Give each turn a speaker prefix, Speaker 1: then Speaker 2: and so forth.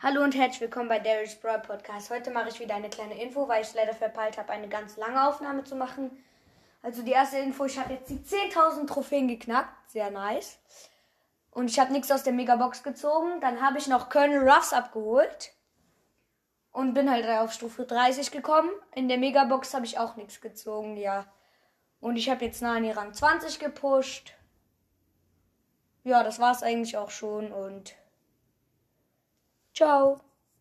Speaker 1: Hallo und herzlich willkommen bei Darius Brawl Podcast. Heute mache ich wieder eine kleine Info, weil ich es leider verpeilt habe, eine ganz lange Aufnahme zu machen. Also die erste Info, ich habe jetzt die 10.000 Trophäen geknackt. Sehr nice. Und ich habe nichts aus der Megabox gezogen. Dann habe ich noch Colonel Ruffs abgeholt. Und bin halt auf Stufe 30 gekommen. In der Megabox habe ich auch nichts gezogen, ja. Und ich habe jetzt Nani Rang 20 gepusht. Ja, das war's eigentlich auch schon und ciao.